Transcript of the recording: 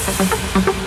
thank